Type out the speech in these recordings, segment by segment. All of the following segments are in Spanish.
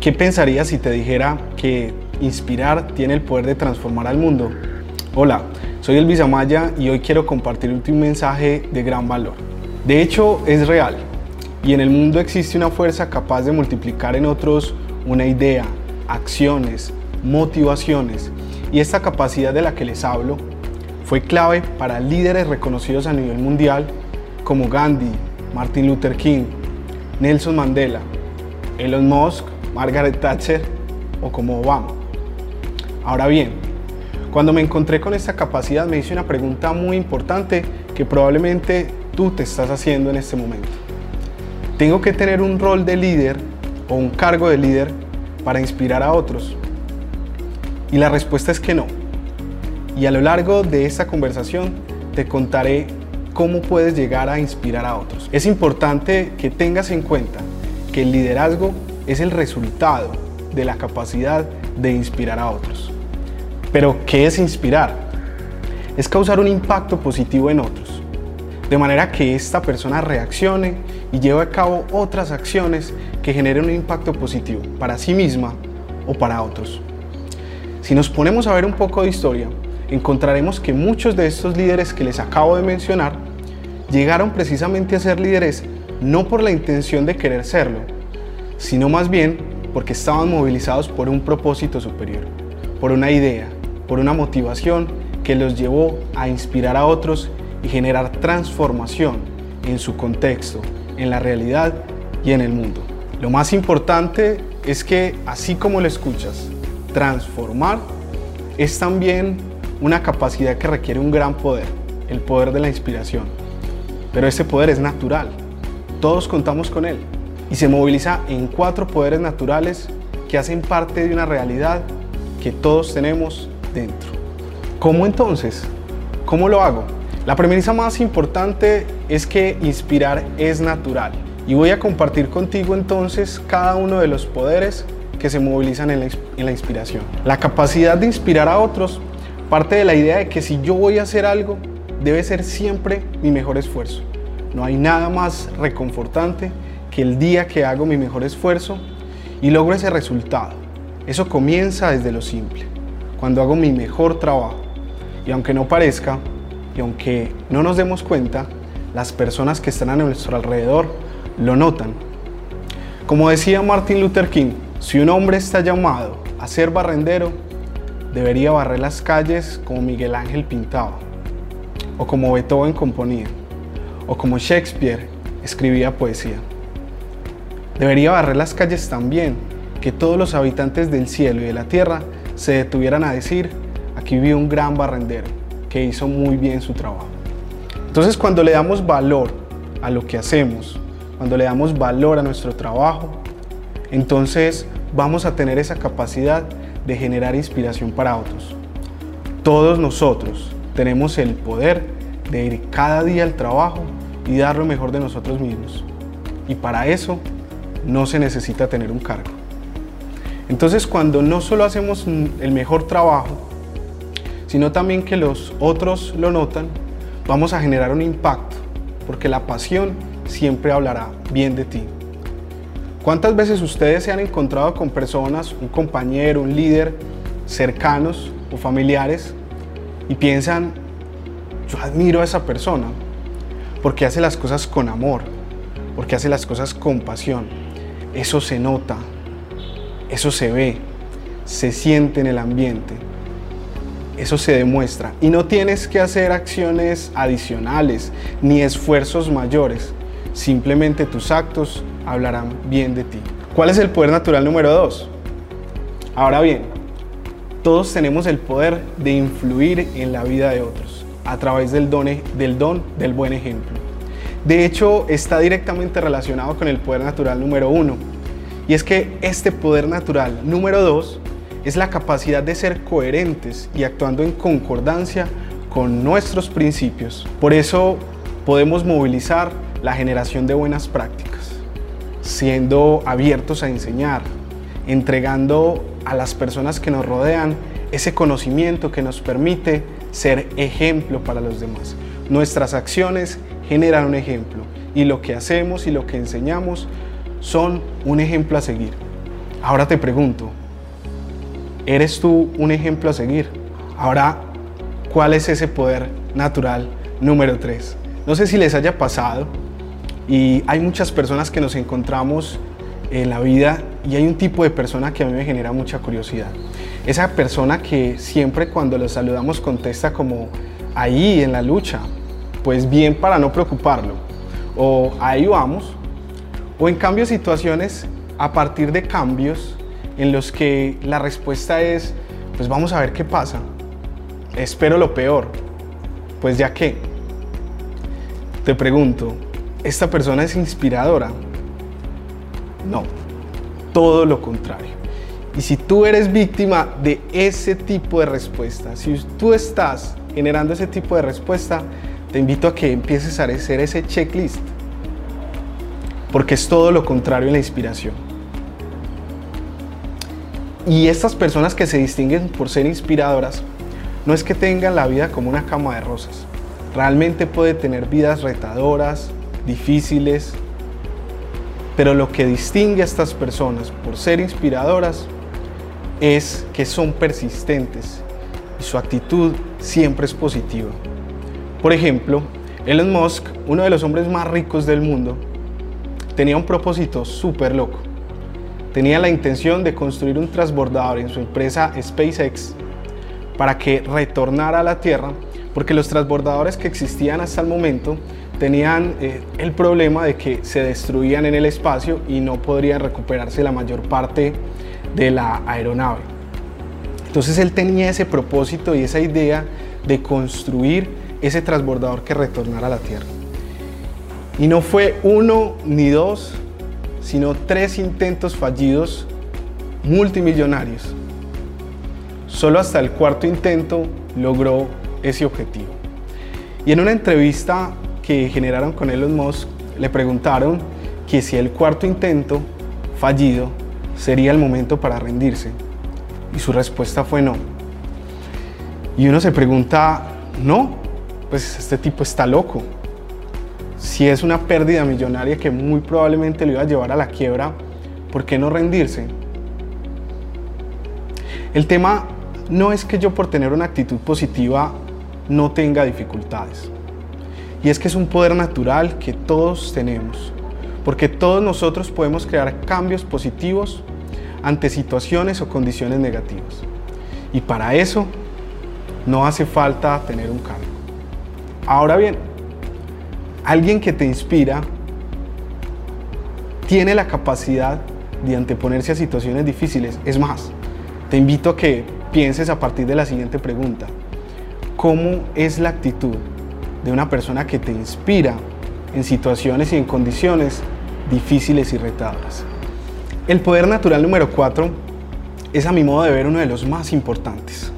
¿Qué pensarías si te dijera que inspirar tiene el poder de transformar al mundo? Hola, soy Elvis Amaya y hoy quiero compartirte un mensaje de gran valor. De hecho, es real y en el mundo existe una fuerza capaz de multiplicar en otros una idea, acciones, motivaciones y esta capacidad de la que les hablo fue clave para líderes reconocidos a nivel mundial como Gandhi, Martin Luther King, Nelson Mandela, Elon Musk Margaret Thatcher o como Obama. Ahora bien, cuando me encontré con esta capacidad me hice una pregunta muy importante que probablemente tú te estás haciendo en este momento. ¿Tengo que tener un rol de líder o un cargo de líder para inspirar a otros? Y la respuesta es que no. Y a lo largo de esta conversación te contaré cómo puedes llegar a inspirar a otros. Es importante que tengas en cuenta que el liderazgo es el resultado de la capacidad de inspirar a otros. Pero, ¿qué es inspirar? Es causar un impacto positivo en otros, de manera que esta persona reaccione y lleve a cabo otras acciones que generen un impacto positivo para sí misma o para otros. Si nos ponemos a ver un poco de historia, encontraremos que muchos de estos líderes que les acabo de mencionar llegaron precisamente a ser líderes no por la intención de querer serlo, sino más bien porque estaban movilizados por un propósito superior, por una idea, por una motivación que los llevó a inspirar a otros y generar transformación en su contexto, en la realidad y en el mundo. Lo más importante es que, así como lo escuchas, transformar es también una capacidad que requiere un gran poder, el poder de la inspiración. Pero ese poder es natural, todos contamos con él y se moviliza en cuatro poderes naturales que hacen parte de una realidad que todos tenemos dentro. ¿Cómo entonces? ¿Cómo lo hago? La premisa más importante es que inspirar es natural y voy a compartir contigo entonces cada uno de los poderes que se movilizan en la, en la, inspiración. La capacidad de inspirar a otros parte de la idea de que si yo voy a hacer algo, debe ser siempre mi mejor esfuerzo. No hay nada más reconfortante que el día que hago mi mejor esfuerzo y logro ese resultado. Eso comienza desde lo simple, cuando hago mi mejor trabajo. Y aunque no parezca, y aunque no nos demos cuenta, las personas que están a nuestro alrededor lo notan. Como decía Martin Luther King, si un hombre está llamado a ser barrendero, debería barrer las calles como Miguel Ángel pintaba, o como Beethoven componía, o como Shakespeare escribía poesía. Debería barrer las calles también, que todos los habitantes del cielo y de la tierra se detuvieran a decir, aquí vive un gran barrendero que hizo muy bien su trabajo. Entonces cuando le damos valor a lo que hacemos, cuando le damos valor a nuestro trabajo, entonces vamos a tener esa capacidad de generar inspiración para otros. Todos nosotros tenemos el poder de ir cada día al trabajo y dar lo mejor de nosotros mismos. Y para eso no se necesita tener un cargo. Entonces cuando no solo hacemos el mejor trabajo, sino también que los otros lo notan, vamos a generar un impacto, porque la pasión siempre hablará bien de ti. ¿Cuántas veces ustedes se han encontrado con personas, un compañero, un líder, cercanos o familiares, y piensan, yo admiro a esa persona, porque hace las cosas con amor, porque hace las cosas con pasión? Eso se nota, eso se ve, se siente en el ambiente, eso se demuestra. Y no tienes que hacer acciones adicionales ni esfuerzos mayores, simplemente tus actos hablarán bien de ti. ¿Cuál es el poder natural número dos? Ahora bien, todos tenemos el poder de influir en la vida de otros a través del don, del, don del buen ejemplo. De hecho, está directamente relacionado con el poder natural número uno. Y es que este poder natural número dos es la capacidad de ser coherentes y actuando en concordancia con nuestros principios. Por eso podemos movilizar la generación de buenas prácticas, siendo abiertos a enseñar, entregando a las personas que nos rodean ese conocimiento que nos permite ser ejemplo para los demás. Nuestras acciones generan un ejemplo y lo que hacemos y lo que enseñamos son un ejemplo a seguir. Ahora te pregunto, ¿eres tú un ejemplo a seguir? Ahora, ¿cuál es ese poder natural número 3? No sé si les haya pasado y hay muchas personas que nos encontramos en la vida y hay un tipo de persona que a mí me genera mucha curiosidad. Esa persona que siempre cuando lo saludamos contesta como ahí en la lucha, pues bien para no preocuparlo, o ahí vamos, o en cambio situaciones a partir de cambios en los que la respuesta es, pues vamos a ver qué pasa, espero lo peor, pues ya que, te pregunto, ¿esta persona es inspiradora? No, todo lo contrario. Y si tú eres víctima de ese tipo de respuesta, si tú estás generando ese tipo de respuesta, te invito a que empieces a hacer ese checklist. Porque es todo lo contrario en la inspiración. Y estas personas que se distinguen por ser inspiradoras, no es que tengan la vida como una cama de rosas. Realmente puede tener vidas retadoras, difíciles, pero lo que distingue a estas personas por ser inspiradoras es que son persistentes y su actitud siempre es positiva. Por ejemplo, Elon Musk, uno de los hombres más ricos del mundo, tenía un propósito súper loco. Tenía la intención de construir un transbordador en su empresa SpaceX para que retornara a la Tierra, porque los transbordadores que existían hasta el momento tenían eh, el problema de que se destruían en el espacio y no podrían recuperarse la mayor parte de la aeronave. Entonces él tenía ese propósito y esa idea de construir ese transbordador que retornara a la Tierra. Y no fue uno ni dos, sino tres intentos fallidos multimillonarios. Solo hasta el cuarto intento logró ese objetivo. Y en una entrevista que generaron con Elon Musk, le preguntaron que si el cuarto intento fallido sería el momento para rendirse. Y su respuesta fue no. Y uno se pregunta, no, pues este tipo está loco. Si es una pérdida millonaria que muy probablemente lo iba a llevar a la quiebra, ¿por qué no rendirse? El tema no es que yo por tener una actitud positiva no tenga dificultades. Y es que es un poder natural que todos tenemos, porque todos nosotros podemos crear cambios positivos ante situaciones o condiciones negativas. Y para eso no hace falta tener un cargo. Ahora bien, alguien que te inspira tiene la capacidad de anteponerse a situaciones difíciles. Es más, te invito a que pienses a partir de la siguiente pregunta. ¿Cómo es la actitud de una persona que te inspira en situaciones y en condiciones difíciles y retadoras. El poder natural número 4 es a mi modo de ver uno de los más importantes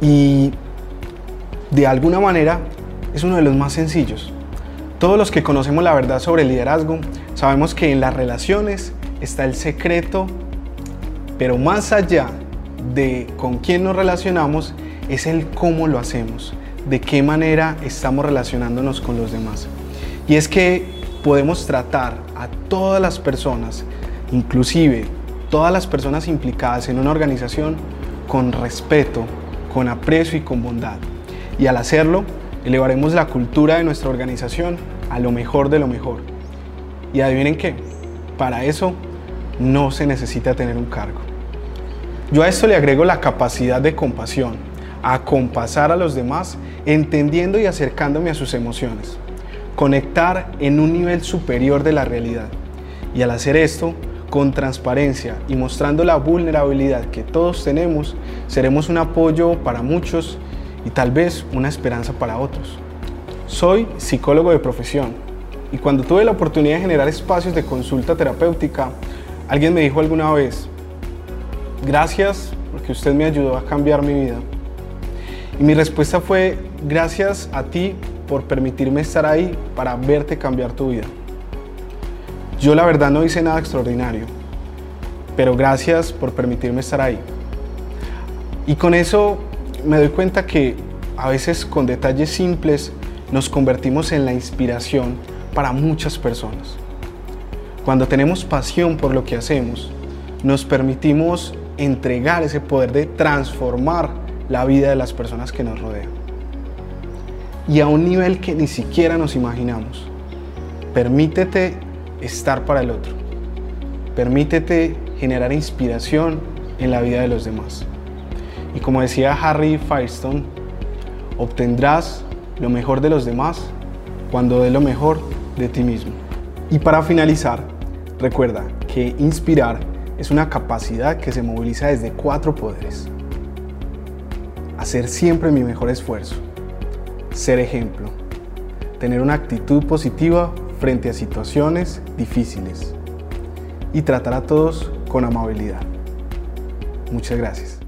y de alguna manera es uno de los más sencillos. Todos los que conocemos la verdad sobre el liderazgo sabemos que en las relaciones está el secreto, pero más allá de con quién nos relacionamos es el cómo lo hacemos de qué manera estamos relacionándonos con los demás. Y es que podemos tratar a todas las personas, inclusive todas las personas implicadas en una organización, con respeto, con aprecio y con bondad. Y al hacerlo, elevaremos la cultura de nuestra organización a lo mejor de lo mejor. Y adivinen qué, para eso no se necesita tener un cargo. Yo a esto le agrego la capacidad de compasión, a compasar a los demás entendiendo y acercándome a sus emociones, conectar en un nivel superior de la realidad. Y al hacer esto, con transparencia y mostrando la vulnerabilidad que todos tenemos, seremos un apoyo para muchos y tal vez una esperanza para otros. Soy psicólogo de profesión y cuando tuve la oportunidad de generar espacios de consulta terapéutica, alguien me dijo alguna vez, gracias porque usted me ayudó a cambiar mi vida. Y mi respuesta fue, gracias a ti por permitirme estar ahí para verte cambiar tu vida. Yo la verdad no hice nada extraordinario, pero gracias por permitirme estar ahí. Y con eso me doy cuenta que a veces con detalles simples nos convertimos en la inspiración para muchas personas. Cuando tenemos pasión por lo que hacemos, nos permitimos entregar ese poder de transformar la vida de las personas que nos rodean. Y a un nivel que ni siquiera nos imaginamos. Permítete estar para el otro. Permítete generar inspiración en la vida de los demás. Y como decía Harry Firestone, obtendrás lo mejor de los demás cuando dé lo mejor de ti mismo. Y para finalizar, recuerda que inspirar es una capacidad que se moviliza desde cuatro poderes. Hacer siempre mi mejor esfuerzo. Ser ejemplo. Tener una actitud positiva frente a situaciones difíciles. Y tratar a todos con amabilidad. Muchas gracias.